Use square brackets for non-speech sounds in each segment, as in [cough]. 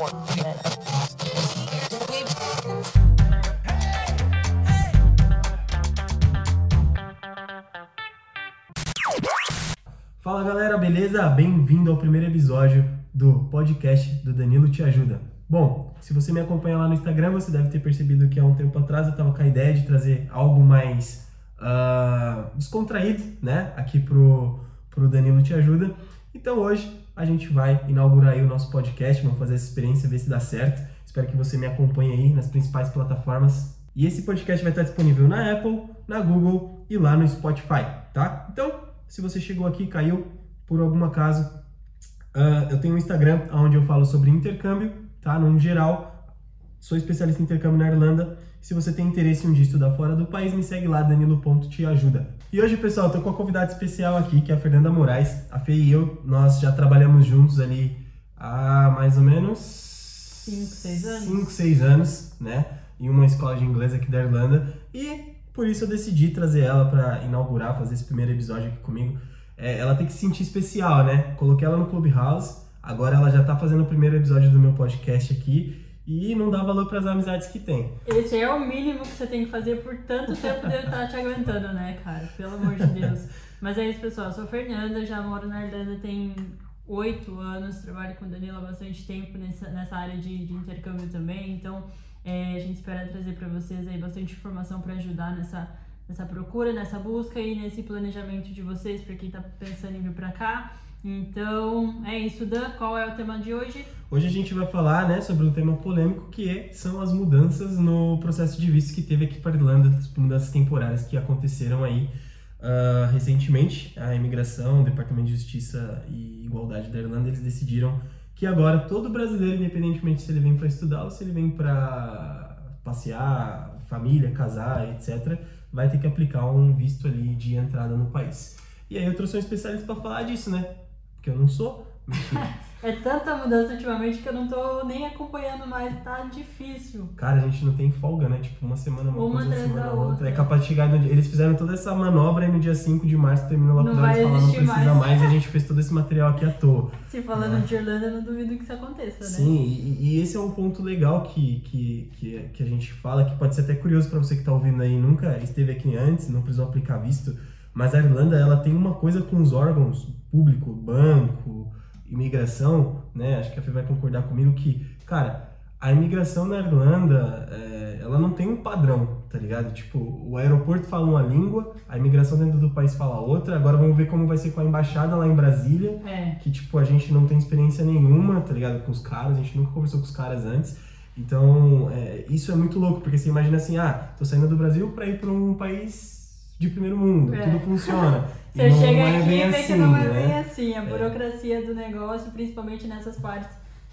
Fala galera, beleza? Bem-vindo ao primeiro episódio do podcast do Danilo Te Ajuda. Bom, se você me acompanha lá no Instagram, você deve ter percebido que há um tempo atrás eu estava com a ideia de trazer algo mais uh, descontraído, né? Aqui pro, pro Danilo Te Ajuda. Então hoje a gente vai inaugurar aí o nosso podcast, vamos fazer essa experiência, ver se dá certo. Espero que você me acompanhe aí nas principais plataformas. E esse podcast vai estar disponível na Apple, na Google e lá no Spotify, tá? Então, se você chegou aqui, caiu por algum acaso, uh, eu tenho um Instagram onde eu falo sobre intercâmbio, tá? No geral, sou especialista em intercâmbio na Irlanda. Se você tem interesse em um dia estudar fora do país, me segue lá, danilo.teajuda. E hoje, pessoal, tô com uma convidada especial aqui, que é a Fernanda Moraes. A Fê e eu, nós já trabalhamos juntos ali há mais ou menos... 5, 6 anos. 5, 6 anos, né? Em uma escola de inglês aqui da Irlanda. E por isso eu decidi trazer ela para inaugurar, fazer esse primeiro episódio aqui comigo. É, ela tem que se sentir especial, né? Coloquei ela no Clubhouse, agora ela já tá fazendo o primeiro episódio do meu podcast aqui e não dá valor para as amizades que tem. Esse é o mínimo que você tem que fazer por tanto tempo de eu estar te aguentando, né, cara? Pelo amor de Deus. Mas é isso, pessoal. Eu sou Fernanda, já moro na Irlanda tem oito anos, trabalho com Danilo há bastante tempo nessa, nessa área de, de intercâmbio também, então é, a gente espera trazer para vocês aí bastante informação para ajudar nessa, nessa procura, nessa busca e nesse planejamento de vocês, para quem está pensando em vir para cá. Então, é isso, Dan. Qual é o tema de hoje? Hoje a gente vai falar né, sobre um tema polêmico que é, são as mudanças no processo de visto que teve aqui para a Irlanda, as mudanças temporárias que aconteceram aí uh, recentemente. A imigração, o Departamento de Justiça e Igualdade da Irlanda, eles decidiram que agora todo brasileiro, independentemente se ele vem para estudar ou se ele vem para passear, família, casar, etc., vai ter que aplicar um visto ali de entrada no país. E aí eu trouxe um especialista para falar disso, né? Porque eu não sou. [laughs] é tanta mudança ultimamente que eu não tô nem acompanhando mais, tá difícil. Cara, a gente não tem folga, né? Tipo, uma semana uma, uma coisa, uma semana outra. outra. É capaz de chegar no dia... Eles fizeram toda essa manobra e no dia 5 de março terminou o lockdown. Falaram, não precisa mais. mais. e a gente fez todo esse material aqui à toa. Se falando é. de Irlanda, eu não duvido que isso aconteça, né? Sim, e, e, esse é um ponto legal que, que, que, que a gente fala, que pode ser até curioso para você que tá ouvindo aí, nunca esteve aqui antes, não precisou aplicar visto, mas a Irlanda, ela tem uma coisa com os órgãos público, banco, imigração, né? Acho que a Fê vai concordar comigo que, cara, a imigração na Irlanda, é, ela não tem um padrão, tá ligado? Tipo, o aeroporto fala uma língua, a imigração dentro do país fala outra. Agora vamos ver como vai ser com a embaixada lá em Brasília, é. que, tipo, a gente não tem experiência nenhuma, tá ligado? Com os caras, a gente nunca conversou com os caras antes. Então, é, isso é muito louco, porque você imagina assim, ah, tô saindo do Brasil para ir para um país de primeiro mundo, é. tudo funciona. [laughs] Você chega é aqui e vê assim, que não é né? bem assim. A é. burocracia do negócio, principalmente nessas partes,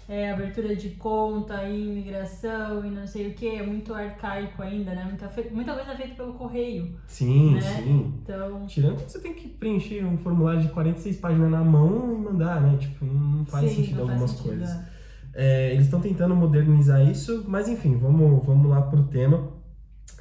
é, abertura de conta, imigração e não sei o que, é muito arcaico ainda, né? Muita, muita coisa é feita pelo correio. Sim, né? sim. Então... Tirando que você tem que preencher um formulário de 46 páginas na mão e mandar, né? Tipo, não faz sim, sentido não algumas faz sentido, coisas. É, eles estão tentando modernizar isso, mas enfim, vamos, vamos lá pro tema.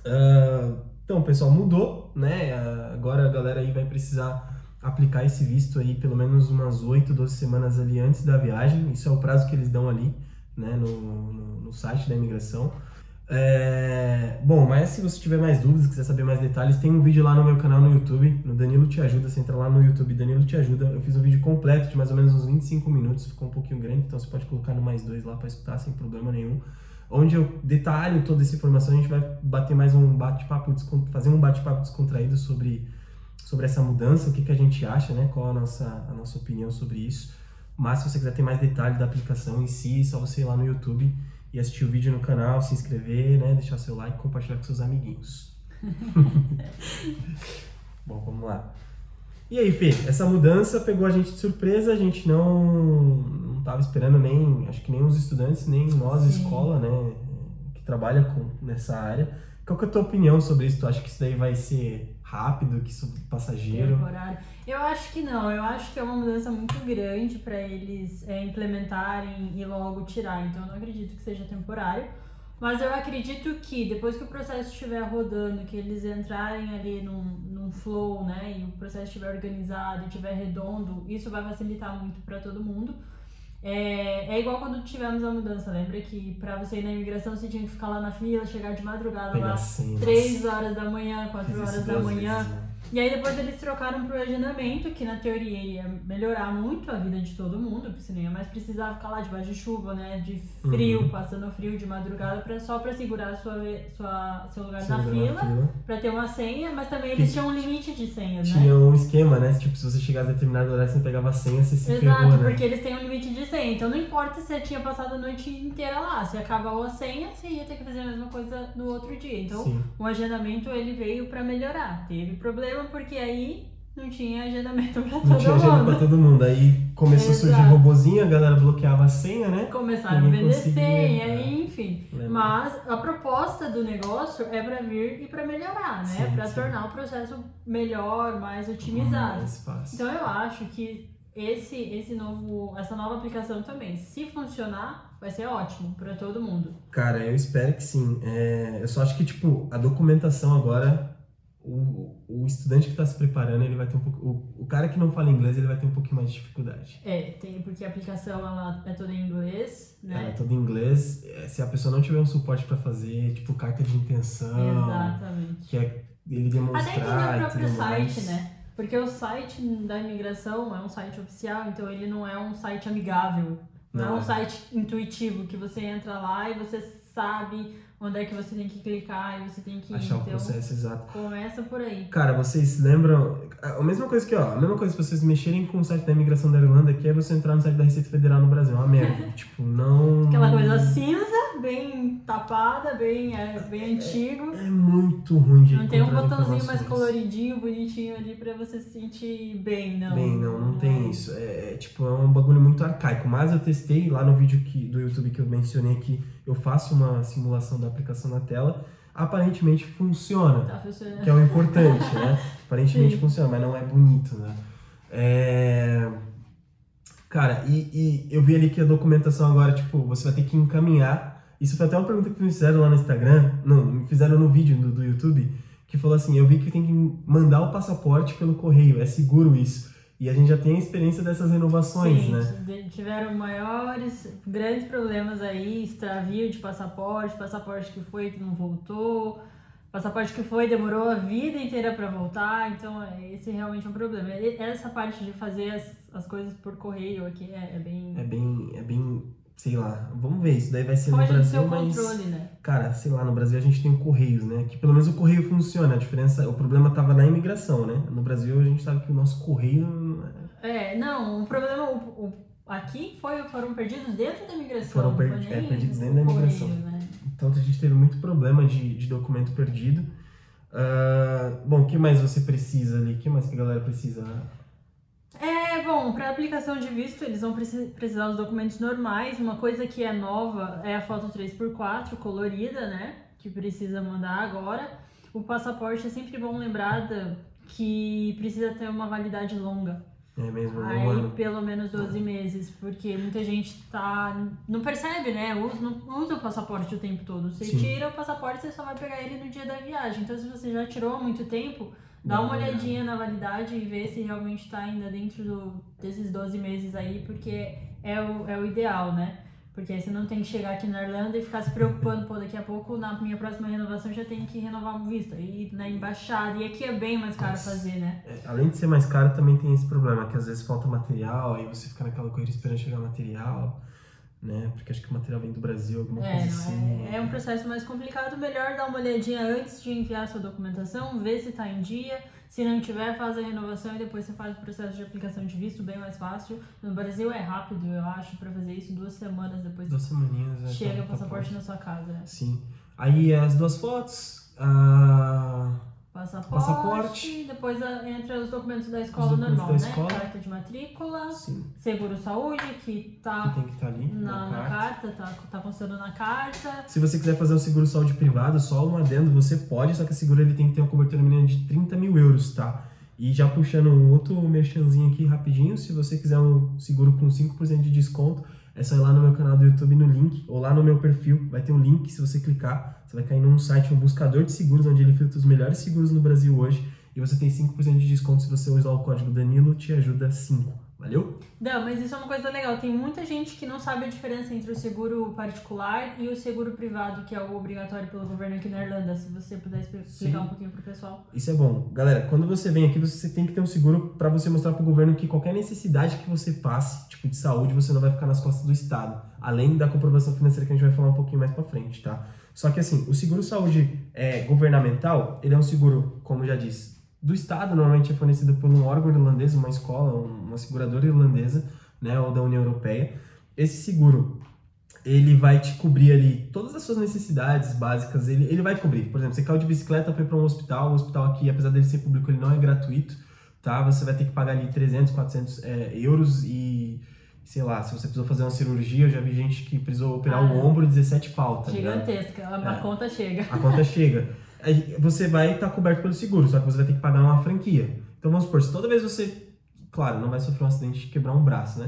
Uh, então, pessoal, mudou, né? Agora a galera aí vai precisar aplicar esse visto aí pelo menos umas 8, 12 semanas ali antes da viagem. Isso é o prazo que eles dão ali, né, no, no, no site da imigração. É... Bom, mas se você tiver mais dúvidas, quiser saber mais detalhes, tem um vídeo lá no meu canal no YouTube, no Danilo Te Ajuda. Você entra lá no YouTube, Danilo Te Ajuda. Eu fiz um vídeo completo de mais ou menos uns 25 minutos, ficou um pouquinho grande, então você pode colocar no mais dois lá para escutar sem problema nenhum onde eu detalho toda essa informação. A gente vai bater mais um bate-papo, fazer um bate-papo descontraído sobre, sobre essa mudança, o que, que a gente acha, né? Qual a nossa, a nossa opinião sobre isso. Mas se você quiser ter mais detalhes da aplicação em si, é só você ir lá no YouTube e assistir o vídeo no canal, se inscrever, né? Deixar seu like e compartilhar com seus amiguinhos. [laughs] Bom, vamos lá. E aí, Fê, essa mudança pegou a gente de surpresa, a gente não estava esperando nem, acho que nem os estudantes, nem nós, Sim. escola, né, que trabalha com, nessa área. Qual que é a tua opinião sobre isso? Tu acha que isso daí vai ser rápido, que isso passageiro? Temporário. Eu acho que não. Eu acho que é uma mudança muito grande para eles é, implementarem e logo tirar. Então, eu não acredito que seja temporário. Mas eu acredito que depois que o processo estiver rodando, que eles entrarem ali num, num flow, né, e o processo estiver organizado, estiver redondo, isso vai facilitar muito para todo mundo. É, é igual quando tivemos a mudança, lembra que pra você ir na imigração você tinha que ficar lá na fila, chegar de madrugada lá, senhas. 3 horas da manhã, 4 Fiz isso horas da manhã. vezes, né? E aí depois eles trocaram pro agendamento, que na teoria ia melhorar muito a vida de todo mundo, porque você nem ia mais precisar ficar lá debaixo de chuva, né? De frio, Uhum. passando frio de madrugada, pra, só pra segurar sua, sua, seu lugar na entra fila, pra ter uma senha, mas também eles tinham um limite de senhas, né? Tinha um esquema, né? Tipo, se você chegasse a determinado horário, você não pegava a senha, você se Exato, ferrou, né? porque eles têm um limite de senha. Então não importa se você tinha passado a noite inteira lá. Se acabou a senha, você ia ter que fazer a mesma coisa no outro dia. Então Sim. o agendamento ele veio pra melhorar. Teve problema porque aí não tinha agendamento pra Não todo tinha agenda pra mundo. todo mundo. Aí começou a surgir Exato. robozinho, a galera bloqueava a senha, né? Começaram a vender senha, é. e enfim. Lembra? Mas a proposta do negócio é pra vir e pra melhorar, né? Sim. tornar o processo melhor, mais otimizado. Mais fácil. Então eu acho que esse, esse novo, essa nova aplicação também, se funcionar, vai ser ótimo pra todo mundo. Cara, eu espero que sim. É, eu só acho que, tipo, a documentação agora, o, o estudante que tá se preparando, ele vai ter um pouco. O, o cara que não fala inglês, ele vai ter um pouquinho mais de dificuldade. É, tem porque a aplicação ela é toda em inglês, Ela é né? toda em inglês. é, Se a pessoa não tiver um suporte pra fazer, tipo, carta de intenção, Exatamente. que é ele Até demonstrar entender o e próprio site, mais. né? Porque o site da imigração é um site oficial, então ele não é um site amigável. Não, é Não um é. site intuitivo que você entra lá e você sabe onde é que você tem que clicar e você tem que. Achar o então, processo exato. começa por aí. Cara, vocês lembram. A mesma coisa que, ó, a mesma coisa se vocês mexerem com o site da imigração da Irlanda, que é você entrar no site da Receita Federal no Brasil. É uma merda. [laughs] tipo, não. Aquela coisa cinza, bem tapada, bem, é, bem antigo. É muito ruim de Não tem um botãozinho mais coloridinho, bonitinho ali pra você se sentir bem, não. Bem, não, não é. tem isso. É, é, tipo, é um bagulho muito arcaico. Mas eu testei lá no vídeo que, do YouTube que eu mencionei que eu faço uma simulação da aplicação na tela. Aparentemente funciona. Tá funcionando. que é o importante, né? [laughs] Aparentemente Sim. funciona, mas não é bonito, né? É... Cara, e, e eu vi ali que a documentação agora, tipo, você vai ter que encaminhar. Isso foi até uma pergunta que me fizeram lá no Instagram, não, me fizeram no vídeo do, do YouTube, que falou assim: eu vi que tem que mandar o passaporte pelo correio, é seguro isso. E a gente já tem a experiência dessas renovações, Sim, né? tiveram maiores, grandes problemas aí, extravio de passaporte, passaporte que foi que não voltou, passaporte que foi demorou a vida inteira pra voltar, então é, esse realmente é um problema. Essa parte de fazer as, as coisas por correio aqui é, é bem É bem, é bem, sei lá, vamos ver, isso daí vai ser no foge do Brasil, seu mas... controle, né? Cara, sei lá, no Brasil a gente tem o Correios, né? Que pelo menos o Correio funciona. A diferença, o problema tava na imigração, né? No Brasil a gente sabe que o nosso Correio. é- É, não, o problema o, o- aqui foi, foram perdidos dentro da imigração. Foram per- foi é, perdidos dentro da correio, imigração. né? Então a gente teve muito problema de, de documento perdido. Ah, bom, o que mais você precisa ali? O que mais que a galera precisa? Bom, para aplicação de visto, eles vão preci- precisar dos documentos normais. Uma coisa que é nova é a foto 3x4 colorida, né? Que precisa mandar agora. O passaporte é sempre bom lembrar que precisa ter uma validade longa. É mesmo, um Aí, ano. pelo menos 12 meses, porque muita gente tá. Não percebe, né? Usa, não usa o passaporte o tempo todo. Você Sim. tira o passaporte, você só vai pegar ele no dia da viagem. Então, se você já tirou há muito tempo, dá uma olhadinha na validade e vê se realmente tá ainda dentro do- desses 12 meses aí, porque é o, é o ideal, né? Porque aí você não tem que chegar aqui na Irlanda e ficar se preocupando, pô, daqui a pouco na minha próxima renovação já tem que renovar o visto. E na embaixada. E aqui é bem mais caro Nossa. fazer, né? É, além de ser mais caro, também tem esse problema, que às vezes falta material, aí você fica naquela corrida esperando chegar material, né? Porque acho que o material vem do Brasil, alguma É, coisa assim. é, é um processo mais complicado. Melhor dar uma olhadinha antes de enviar sua documentação, ver se está em dia. Se não tiver, faz a renovação e depois você faz o processo de aplicação de visto, bem mais fácil. No Brasil é rápido, eu acho, para fazer isso duas semanas depois Duas semaninhas, né? chega Tá- o tá passaporte pronto. na sua casa. né? Sim. Aí as duas fotos, a... Passaporte, Passaporte. depois a- entra os documentos da escola documentos normal, da né? escola. Carta de matrícula, Sim, seguro saúde, que que tá tem que estar ali na, na, na carta. carta, tá, tá constando na carta. Se você quiser fazer um seguro saúde privado, só um adendo, você pode, só que a seguro ele tem que ter uma cobertura mínima de 30 mil euros, tá? E já puxando um outro merchanzinho aqui rapidinho, se você quiser um seguro com 5% de desconto, é só ir lá no meu canal do YouTube no link, ou lá no meu perfil, vai ter um link, se você clicar, você vai cair num site, um buscador de seguros, onde ele filtra os melhores seguros no Brasil hoje, e você tem 5% de desconto se você usar o código Danilo, te ajuda 5, Valeu? Não, mas isso é uma coisa legal. Tem muita gente que não sabe a diferença entre o seguro particular e o seguro privado, que é o obrigatório pelo governo aqui na Irlanda. Se você puder explicar Sim. um pouquinho pro pessoal. Isso é bom. Galera, quando você vem aqui, você tem que ter um seguro para você mostrar pro governo que qualquer necessidade que você passe, tipo de saúde, você não vai ficar nas costas do Estado. Além da comprovação financeira que a gente vai falar um pouquinho mais para frente, tá? Só que assim, o seguro saúde é, governamental, ele é um seguro, como já disse, do Estado, normalmente é fornecido por um órgão irlandês, uma escola, um- uma seguradora irlandesa, né, ou da União Europeia. Esse seguro, ele vai te cobrir ali todas as suas necessidades básicas, ele, ele vai cobrir. Por exemplo, você caiu de bicicleta, foi para um hospital, o hospital aqui, apesar dele ser público, ele não é gratuito, tá? Você vai ter que pagar ali 300, 400 é, euros e, sei lá, se você precisou fazer uma cirurgia, eu já vi gente que precisou operar Ah, o ombro, 17 pau, tá? Gigantesca. A, a É. conta chega. a conta chega. [laughs] Você vai estar coberto pelo seguro, só que você vai ter que pagar uma franquia. Então vamos supor, se toda vez você. Claro, não vai sofrer um acidente de quebrar um braço, né?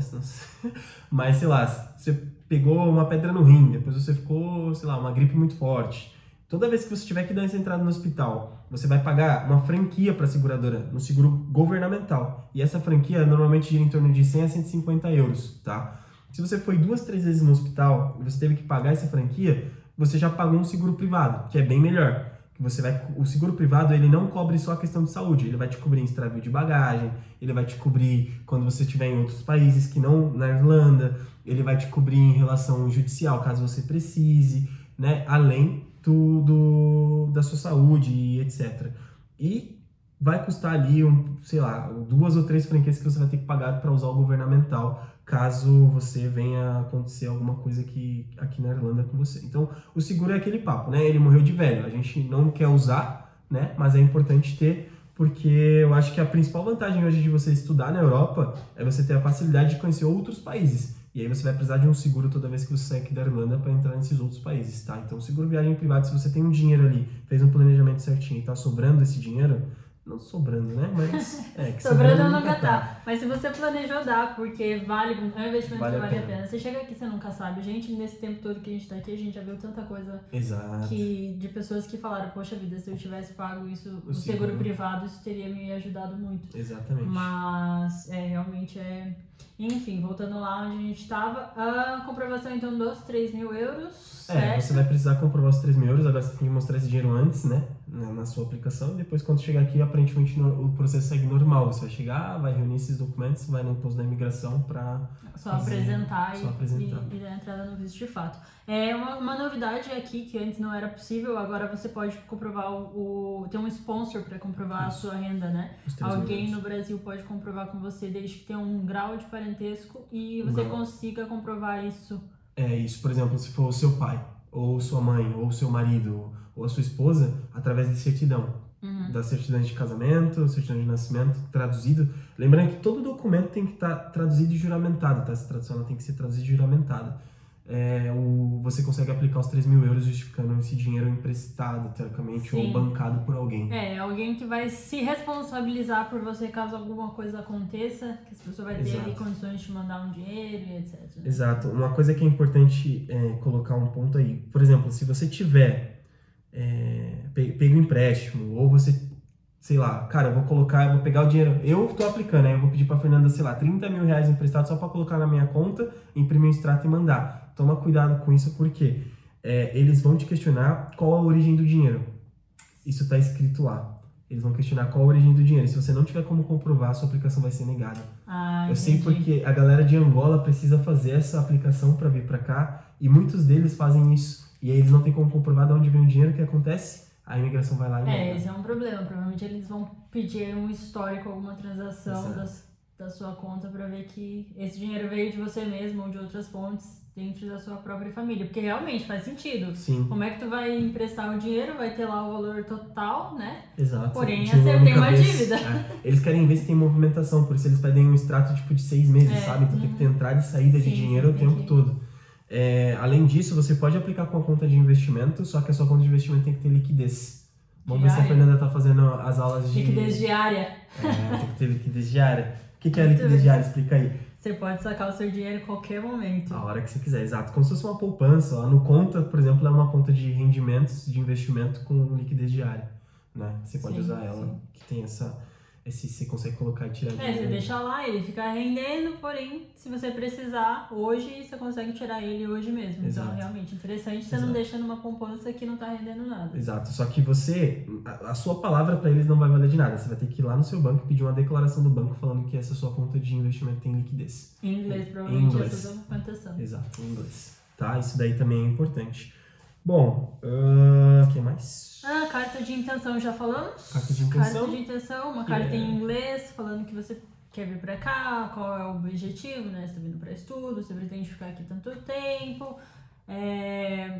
[laughs] Mas sei lá, você pegou uma pedra no rim, depois você ficou, sei lá, uma gripe muito forte. Toda vez que você tiver que dar essa entrada no hospital, você vai pagar uma franquia para a seguradora, no seguro governamental. E essa franquia normalmente gira em torno de 100 a 150 euros, tá? Se você foi duas, três vezes no hospital e você teve que pagar essa franquia, você já pagou um seguro privado, que é bem melhor. Você vai, o seguro privado ele não cobre só a questão de saúde, ele vai te cobrir extravio de bagagem, ele vai te cobrir quando você estiver em outros países que não na Irlanda, ele vai te cobrir em relação judicial caso você precise, né? Além do, do da sua saúde e etc. E vai custar ali, um, sei lá, duas ou três franquias que você vai ter que pagar para usar o governamental caso você venha acontecer alguma coisa aqui, aqui na Irlanda com você. Então, o seguro é aquele papo, né? Ele morreu de velho. A gente não quer usar, né? Mas é importante ter, porque eu acho que a principal vantagem hoje de você estudar na Europa é você ter a facilidade de conhecer outros países. E aí você vai precisar de um seguro toda vez que você sair aqui da Irlanda para entrar nesses outros países, tá? Então, seguro viagem privada, se você tem um dinheiro ali, fez um planejamento certinho e tá sobrando esse dinheiro, não sobrando, né? Mas é que [laughs] Sobrando nunca tá. Mas se você planejou dar, porque vale, é um investimento Vale que a vale a pena. pena. Você chega aqui, você nunca sabe. Gente, nesse tempo todo que a gente tá aqui, a gente já viu tanta coisa Exato. que, de pessoas que falaram, poxa vida, se eu tivesse pago isso, O seguro seguro. privado, isso teria me ajudado muito. Exatamente. Mas é realmente é. Enfim, voltando lá onde a gente estava, a comprovação então dos 3 mil euros. É, certo? você vai precisar comprovar os 3 mil euros, agora você tem que mostrar esse dinheiro antes, né? Na, na sua aplicação, e depois quando chegar aqui, aparentemente no- o processo segue normal. Você vai chegar, vai reunir esses documentos, vai no imposto da imigração pra. Só fazer- apresentar, só e- apresentar. E, e dar entrada no visto de fato. É uma, uma novidade aqui que antes não era possível, agora você pode comprovar o. o tem um sponsor para comprovar Isso. a sua renda, né? Os 3 mil Alguém no Brasil pode comprovar com você desde que tenha um grau de parentesco e você consiga comprovar isso. É isso, por exemplo, se for o seu pai, ou sua mãe, ou seu marido, ou a sua esposa, através de certidão. Uhum. da certidão de casamento, certidão de nascimento, traduzido. Lembrando que todo documento tem que estar traduzido e juramentado, tá? Essa tradução ela tem que ser traduzida e juramentada. É, o, você consegue aplicar os 3 mil euros justificando esse dinheiro emprestado, teoricamente, ou Sim. bancado por alguém. É, alguém que vai se responsabilizar por você caso alguma coisa aconteça, que essa pessoa vai ter Exato. condições de te mandar um dinheiro e etc. né? Exato. Uma coisa que é importante é, colocar um ponto aí. Por exemplo, se você tiver é, pe- pego um empréstimo, ou você, sei lá, cara, eu vou colocar, eu vou pegar o dinheiro, eu tô aplicando, aí eu vou pedir pra Fernanda, sei lá, 30 mil reais emprestado só pra colocar na minha conta, imprimir um extrato e mandar. Toma cuidado com isso, porque é, eles vão te questionar qual a origem do dinheiro. Isso tá escrito lá. Eles vão questionar qual a origem do dinheiro. Se você não tiver como comprovar, a sua aplicação vai ser negada. Ah, Eu sei porque a galera de Angola precisa fazer essa aplicação para vir para cá e muitos deles fazem isso. E aí eles não têm como comprovar de onde vem o dinheiro, o que acontece? A imigração vai lá e É, nega. esse é um problema. Provavelmente eles vão pedir um histórico, alguma transação Exato. das, da sua conta pra ver que esse dinheiro veio de você mesmo ou de outras fontes dentro da sua própria família. Porque realmente faz sentido. Sim, Como é que tu vai emprestar o dinheiro? Vai ter lá o valor total, né? exato. Porém, De uma você tem única uma vez. dívida. É. Eles querem ver se tem movimentação, por isso eles pedem um extrato tipo de seis meses, É, sabe? Então tem que ter uhum. entrada e saída Sim, de dinheiro o tem tempo que- todo. É, além disso, você pode aplicar com a conta de investimento, só que a sua conta de investimento tem que ter liquidez. Vamos ver se a Diária. Fernanda tá fazendo as aulas de. Liquidez diária. É, tem que ter liquidez diária. O que, que é Muito liquidez diária? Explica aí. Você pode sacar o seu dinheiro em qualquer momento. A hora que você quiser, exato. Como se fosse uma poupança. Ó. No Conta, por exemplo, é uma conta de rendimentos, de investimento com liquidez diária. Né? Você pode Sim, usar ela, sim. que tem essa, se você consegue colocar e tirar É, dinheiro. você deixa lá, ele fica rendendo, porém, se você precisar hoje, você consegue tirar ele hoje mesmo. Exato. Então, realmente interessante, você não Exato. deixa numa poupança que não tá rendendo nada. Exato, só que você, a, a sua palavra para eles não vai valer de nada. Você vai ter que ir lá no seu banco e pedir uma declaração do banco falando que essa sua conta de investimento tem liquidez. Em inglês, Em provavelmente, inglês. essa documentação. Exato, em inglês. Tá? Isso daí também é importante. Bom, o que mais? Ah, carta de intenção, já falamos? Carta de intenção. Carta de intenção, uma carta é- em inglês, falando que você quer vir pra cá, qual é o objetivo, né? Você tá vindo pra estudo, você pretende ficar aqui tanto tempo. É...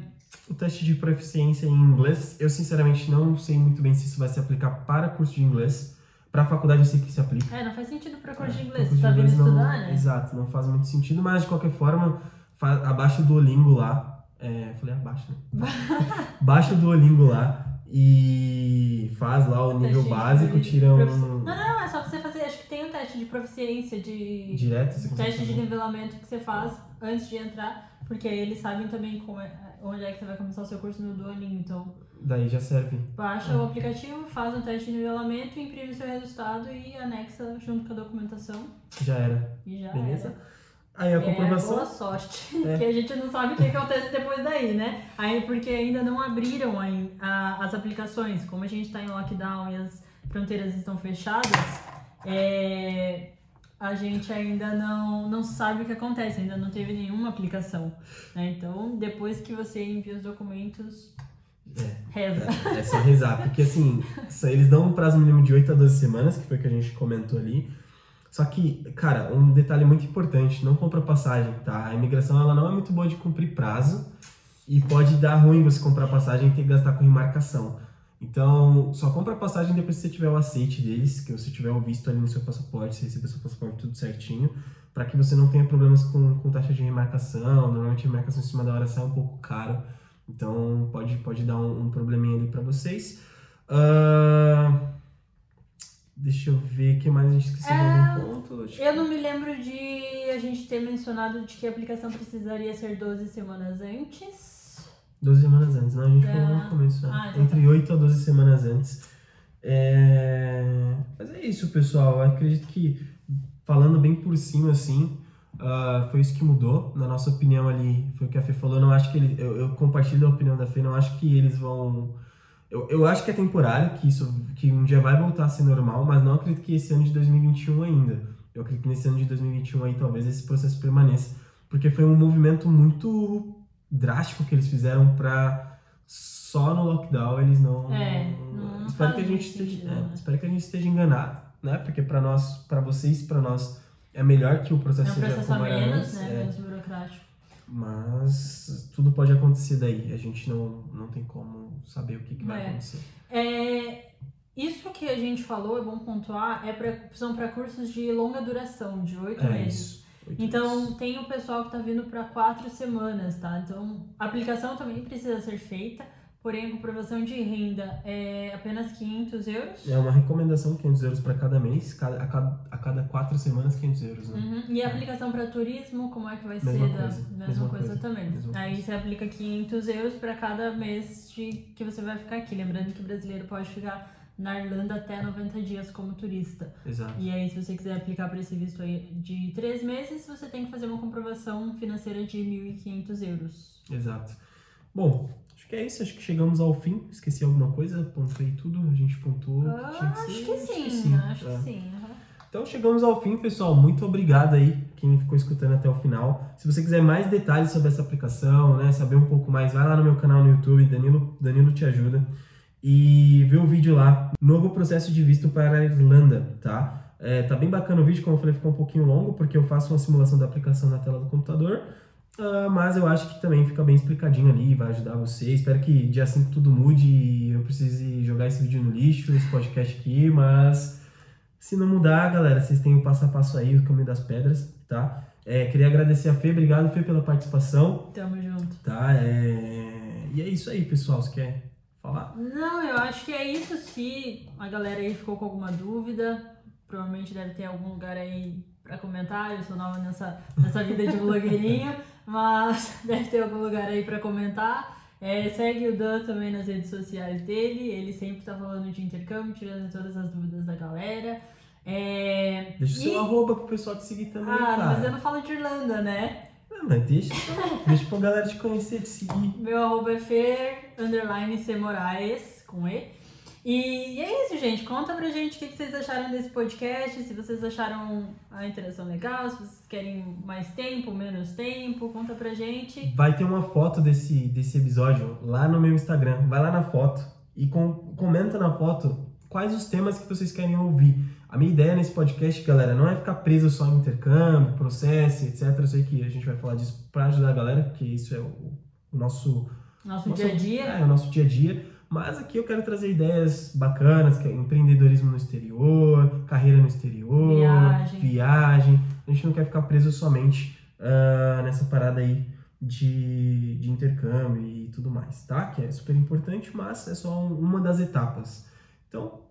O teste de proficiência em inglês, eu sinceramente não sei muito bem se isso vai se aplicar para curso de inglês. Para faculdade eu sei que se aplica. é, não faz sentido pra curso de É, inglês, curso você tá de vindo estudar, né? Exato, não faz muito sentido, mas de qualquer forma, fa- abaixa o Duolingo lá. É, falei abaixo, né? [laughs] Baixa o Duolingo lá e faz lá o nível básico, tira um. Não, não, é só você fazer, acho que tem um teste de proficiência, de Direto, você teste de nivelamento que você faz antes de entrar, porque aí eles sabem também como é, onde é que você vai começar o seu curso no Duolingo, então Daí já serve. baixa É. o aplicativo, faz um teste de nivelamento, imprime seu resultado e anexa junto com a documentação Já era. e já Beleza? era. Aí a É, comprovação. boa sorte, É. [laughs] que a gente não sabe o que acontece depois daí, né? Aí porque ainda não abriram a- as aplicações, como a gente tá em lockdown e as fronteiras estão fechadas, é, a gente ainda não, não sabe o que acontece, ainda não teve nenhuma aplicação. né? Então, depois que você envia os documentos, É. reza. É, é só rezar, porque assim, eles dão um prazo mínimo de 8 a 12 semanas, que foi o que a gente comentou ali. Só que, cara, um detalhe muito importante, não compra passagem, tá? A imigração ela não é muito boa de cumprir prazo e pode dar ruim você comprar passagem e ter que gastar com remarcação. Então, só compra passagem depois que você tiver o aceite deles, que você tiver o visto ali no seu passaporte, você receber seu passaporte tudo certinho, para que você não tenha problemas com, com taxa de remarcação. Normalmente a remarcação em cima da hora sai um pouco caro. Então pode, pode dar um, um probleminha ali para vocês. Ah, deixa eu ver o que mais a gente esqueceu de É, algum ponto. Acho Eu que- não me lembro de a gente ter mencionado de que a aplicação precisaria ser 12 semanas antes. 12 semanas antes, não? A gente É. falou no começo. né? Ah, então Entre 8 a 12 semanas antes. É, Mas é isso, pessoal. Eu acredito que, falando bem por cima, assim, ah, foi isso que mudou. Na nossa opinião ali, foi o que a Fê falou. Não acho que ele... eu, eu compartilho a opinião da Fê, não acho que eles vão. Eu, eu acho que é temporário, que isso que um dia vai voltar a ser normal, mas não acredito que esse ano de 2021 ainda. Eu acredito que nesse ano de 2021 aí talvez esse processo permaneça. Porque foi um movimento muito drástico que eles fizeram pra só no lockdown eles não. É, não- espero que a gente muito esteja, sentido, é, né? espero que a gente esteja enganado, né? Porque pra nós, para vocês, pra nós é melhor que o É processo um seja processo a como menos, antes, né? é. Menos burocrático. Mas tudo pode acontecer daí. A gente não, não tem como saber o que, que vai É. acontecer. É, isso que a gente falou, é bom pontuar, é pra, são para cursos de longa duração, de oito É meses. isso. Então, tem o pessoal que tá vindo para quatro semanas, tá? Então, a aplicação também precisa ser feita, porém a comprovação de renda é apenas 500 euros. É uma recomendação, 500 euros para cada mês, cada, a, cada, a cada quatro semanas, 500 euros, né? Uhum. E a aplicação para turismo, como é que vai Mesma ser? Da, coisa, mesma, mesma coisa, coisa, também. mesma Aí coisa. você aplica 500 euros para cada mês de, que você vai ficar aqui. Lembrando que o brasileiro pode ficar na Irlanda até 90 dias como turista. Exato. E aí, se você quiser aplicar para esse visto aí de três meses, você tem que fazer uma comprovação financeira de 1.500 euros. Exato. Bom, que é isso. Acho que chegamos ao fim. Esqueci alguma coisa? Pontuei tudo. A gente pontuou. o que tinha Ah, que acho ser. que sim, acho É. que sim. aham. Então chegamos ao fim, pessoal. Muito obrigado aí quem ficou escutando até o final. Se você quiser mais detalhes sobre essa aplicação, né, saber um pouco mais, vai lá no meu canal no YouTube, Danilo, Danilo te ajuda, e vê o vídeo lá. Novo processo de visto para a Irlanda, tá? É, tá bem bacana o vídeo, como eu falei, ficou um pouquinho longo, porque eu faço uma simulação da aplicação na tela do computador. Ah, mas eu acho que também fica bem explicadinho ali, vai ajudar você. Espero que dia 5 tudo mude e eu precise jogar esse vídeo no lixo, esse podcast aqui, mas se não mudar, galera, vocês têm o passo a passo aí, o caminho das pedras, tá? É, queria agradecer a Fê, obrigado Fê pela participação, Tamo junto. tá? É... E é isso aí, pessoal, você quer falar? Não, eu acho que é isso. Se a galera aí ficou com alguma dúvida, provavelmente deve ter algum lugar aí pra comentar. Eu sou nova nessa, nessa vida de blogueirinho, mas [laughs] deve ter algum lugar aí pra comentar. É, segue o Dan também nas redes sociais dele. Ele sempre tá falando de intercâmbio, tirando todas as dúvidas da galera. É... Deixa o seu arroba pro pessoal te seguir também, Ah, cara. mas eu não falo de Irlanda, né? Ah, mas deixa deixa pra galera te conhecer, te seguir. Meu arroba é fer, underline C Moraes, com E. E é isso, gente. Conta pra gente o que vocês acharam desse podcast, se vocês acharam a interação legal, se vocês querem mais tempo, menos tempo, conta pra gente. Vai ter uma foto desse, desse episódio lá no meu Instagram. Vai lá na foto e com- comenta na foto quais os temas que vocês querem ouvir. A minha ideia nesse podcast, galera, não é ficar preso só em intercâmbio, processo, etc. Eu sei que a gente vai falar disso pra ajudar a galera, porque isso é o, o nosso Nosso Nosso- dia a dia. É, o nosso dia a dia. Mas aqui eu quero trazer ideias bacanas, que é empreendedorismo no exterior, carreira no exterior, Viagem. viagem. A gente não quer ficar preso somente ah, nessa parada aí de, de intercâmbio e tudo mais, tá? Que é super importante, mas é só um- uma das etapas. Então,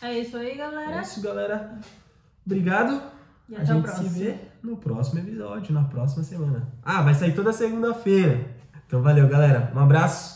É isso aí, é galera. isso, galera. Obrigado. E a gente se vê no próximo episódio, na próxima semana. Ah, vai sair toda segunda-feira. Então valeu, galera. Um abraço